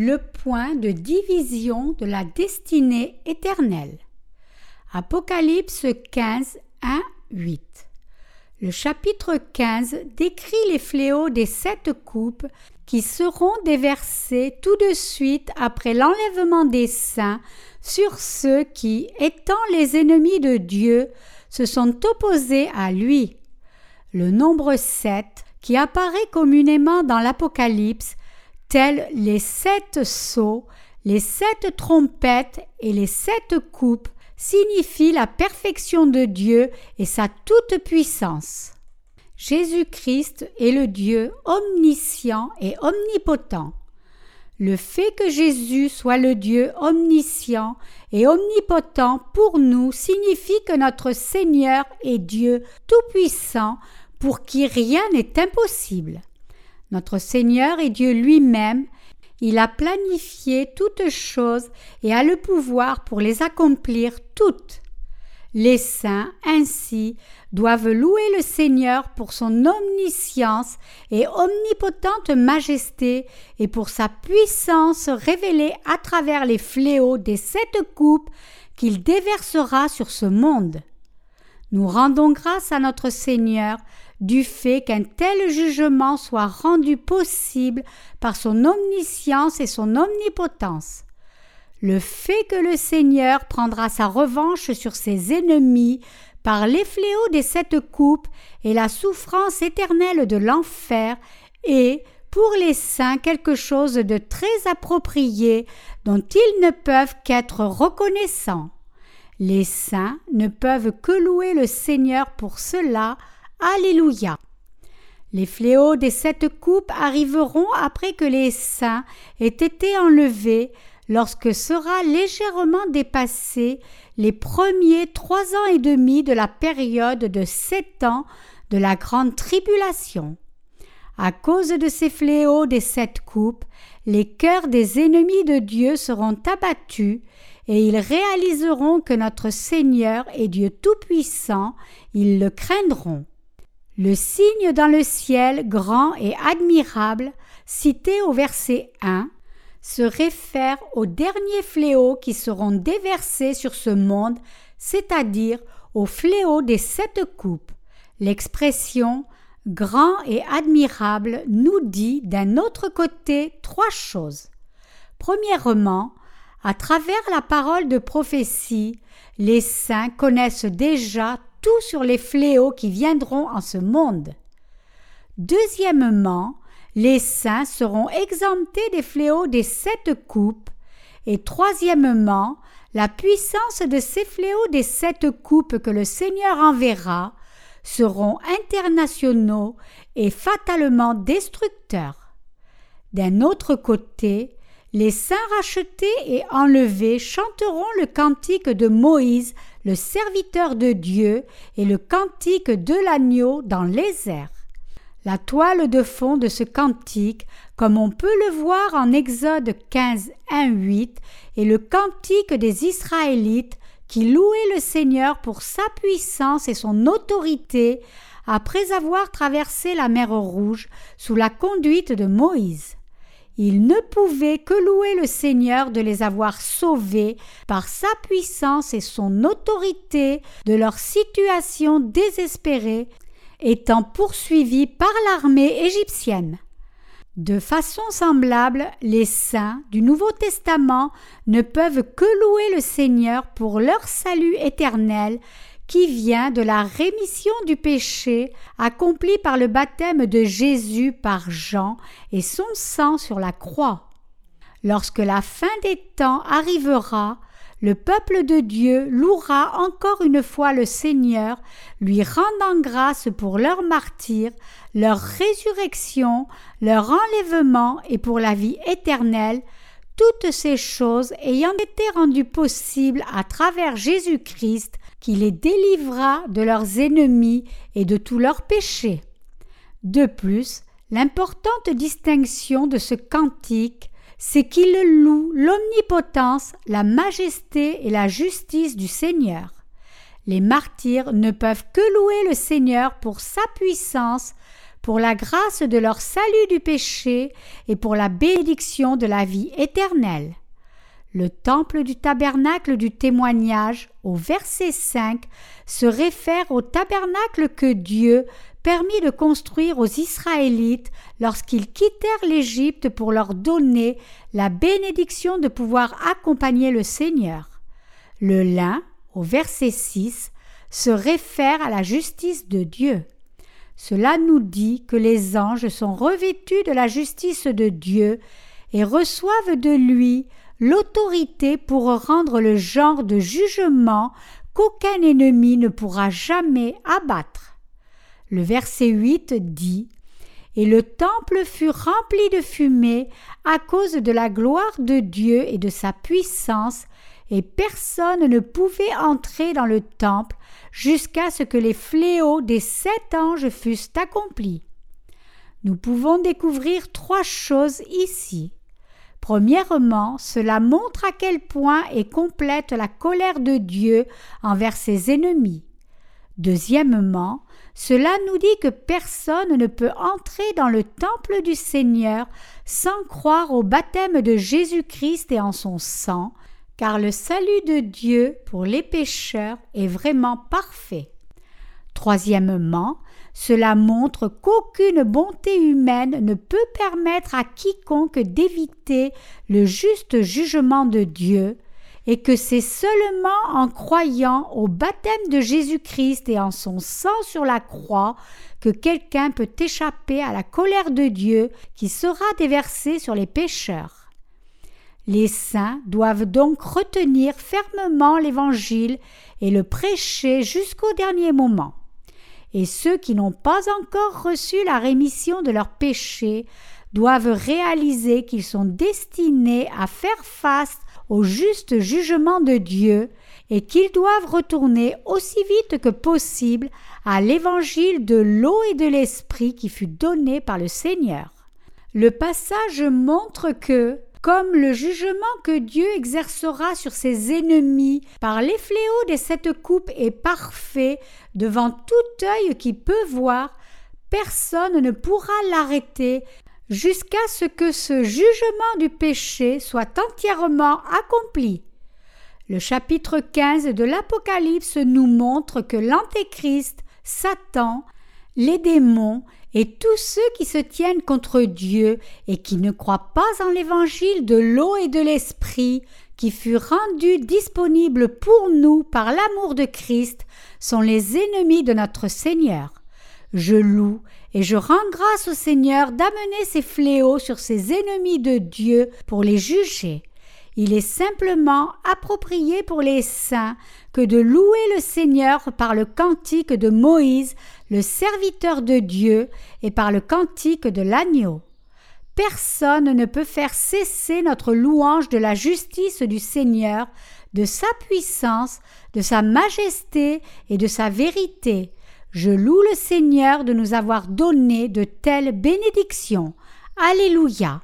le point de division de la destinée éternelle. Apocalypse 15, 1, 8. Le chapitre 15 décrit les fléaux des sept coupes qui seront déversés tout de suite après l'enlèvement des saints sur ceux qui, étant les ennemis de Dieu, se sont opposés à lui. Le nombre sept, qui apparaît communément dans l'Apocalypse, tels les sept sceaux, les sept trompettes et les sept coupes, signifie la perfection de Dieu et sa toute-puissance. Jésus-Christ est le Dieu omniscient et omnipotent. Le fait que Jésus soit le Dieu omniscient et omnipotent pour nous signifie que notre Seigneur est Dieu tout-puissant pour qui rien n'est impossible. Notre Seigneur est Dieu lui-même, il a planifié toutes choses et a le pouvoir pour les accomplir toutes. Les saints, ainsi, doivent louer le Seigneur pour son omniscience et omnipotente majesté et pour sa puissance révélée à travers les fléaux des sept coupes qu'il déversera sur ce monde. Nous rendons grâce à notre Seigneur du fait qu'un tel jugement soit rendu possible par son omniscience et son omnipotence. Le fait que le Seigneur prendra sa revanche sur ses ennemis par les fléaux des sept coupes et la souffrance éternelle de l'enfer est, pour les saints, quelque chose de très approprié dont ils ne peuvent qu'être reconnaissants. Les saints ne peuvent que louer le Seigneur pour cela. Alléluia. Les fléaux des sept coupes arriveront après que les saints aient été enlevés lorsque sera légèrement dépassé les premiers trois ans et demi de la période de sept ans de la grande tribulation. À cause de ces fléaux des sept coupes, les cœurs des ennemis de Dieu seront abattus, et ils réaliseront que notre Seigneur est Dieu Tout-Puissant, ils le craindront. Le signe dans le ciel grand et admirable, cité au verset 1, se réfère aux derniers fléaux qui seront déversés sur ce monde, c'est-à-dire aux fléaux des sept coupes. L'expression grand et admirable nous dit d'un autre côté trois choses. Premièrement, à travers la parole de prophétie, les saints connaissent déjà tout sur les fléaux qui viendront en ce monde. Deuxièmement, les saints seront exemptés des fléaux des sept coupes. Et troisièmement, la puissance de ces fléaux des sept coupes que le Seigneur enverra seront internationaux et fatalement destructeurs. D'un autre côté, les saints rachetés et enlevés chanteront le cantique de Moïse, le serviteur de Dieu, et le cantique de l'agneau dans les airs. La toile de fond de ce cantique, comme on peut le voir en Exode 15, 1, 8, est le cantique des Israélites qui louaient le Seigneur pour sa puissance et son autorité après avoir traversé la mer Rouge sous la conduite de Moïse. Ils ne pouvaient que louer le Seigneur de les avoir sauvés par sa puissance et son autorité de leur situation désespérée étant poursuivis par l'armée égyptienne. De façon semblable, les saints du Nouveau Testament ne peuvent que louer le Seigneur pour leur salut éternel qui vient de la rémission du péché accompli par le baptême de Jésus par Jean et son sang sur la croix. Lorsque la fin des temps arrivera, le peuple de Dieu louera encore une fois le Seigneur, lui rendant grâce pour leur martyr, leur résurrection, leur enlèvement et pour la vie éternelle, toutes ces choses ayant été rendues possibles à travers Jésus-Christ, qui les délivra de leurs ennemis et de tous leurs péchés. De plus, l'importante distinction de ce cantique c'est qu'il loue l'omnipotence, la majesté et la justice du Seigneur. Les martyrs ne peuvent que louer le Seigneur pour sa puissance, pour la grâce de leur salut du péché et pour la bénédiction de la vie éternelle. Le temple du tabernacle du témoignage, au verset 5, se réfère au tabernacle que Dieu permit de construire aux Israélites lorsqu'ils quittèrent l'Égypte pour leur donner la bénédiction de pouvoir accompagner le Seigneur. Le lin, au verset 6, se réfère à la justice de Dieu. Cela nous dit que les anges sont revêtus de la justice de Dieu et reçoivent de lui l'autorité pour rendre le genre de jugement qu'aucun ennemi ne pourra jamais abattre. Le verset 8 dit Et le temple fut rempli de fumée à cause de la gloire de Dieu et de sa puissance, et personne ne pouvait entrer dans le temple jusqu'à ce que les fléaux des sept anges fussent accomplis. Nous pouvons découvrir trois choses ici. Premièrement, cela montre à quel point est complète la colère de Dieu envers ses ennemis. Deuxièmement, cela nous dit que personne ne peut entrer dans le temple du Seigneur sans croire au baptême de Jésus-Christ et en son sang, car le salut de Dieu pour les pécheurs est vraiment parfait. Troisièmement, cela montre qu'aucune bonté humaine ne peut permettre à quiconque d'éviter le juste jugement de Dieu, et que c'est seulement en croyant au baptême de Jésus-Christ et en son sang sur la croix que quelqu'un peut échapper à la colère de Dieu qui sera déversée sur les pécheurs. Les saints doivent donc retenir fermement l'Évangile et le prêcher jusqu'au dernier moment. Et ceux qui n'ont pas encore reçu la rémission de leurs péchés doivent réaliser qu'ils sont destinés à faire face au juste jugement de Dieu et qu'ils doivent retourner aussi vite que possible à l'évangile de l'eau et de l'esprit qui fut donné par le Seigneur. Le passage montre que comme le jugement que Dieu exercera sur ses ennemis par les fléaux de cette coupe est parfait devant tout œil qui peut voir, personne ne pourra l'arrêter jusqu'à ce que ce jugement du péché soit entièrement accompli. Le chapitre 15 de l'Apocalypse nous montre que l'Antéchrist, Satan, les démons et tous ceux qui se tiennent contre Dieu et qui ne croient pas en l'évangile de l'eau et de l'esprit qui fut rendu disponible pour nous par l'amour de Christ sont les ennemis de notre Seigneur. Je loue et je rends grâce au Seigneur d'amener ces fléaux sur ces ennemis de Dieu pour les juger. Il est simplement approprié pour les saints que de louer le Seigneur par le cantique de Moïse, le serviteur de Dieu, et par le cantique de l'agneau. Personne ne peut faire cesser notre louange de la justice du Seigneur, de sa puissance, de sa majesté et de sa vérité. Je loue le Seigneur de nous avoir donné de telles bénédictions. Alléluia.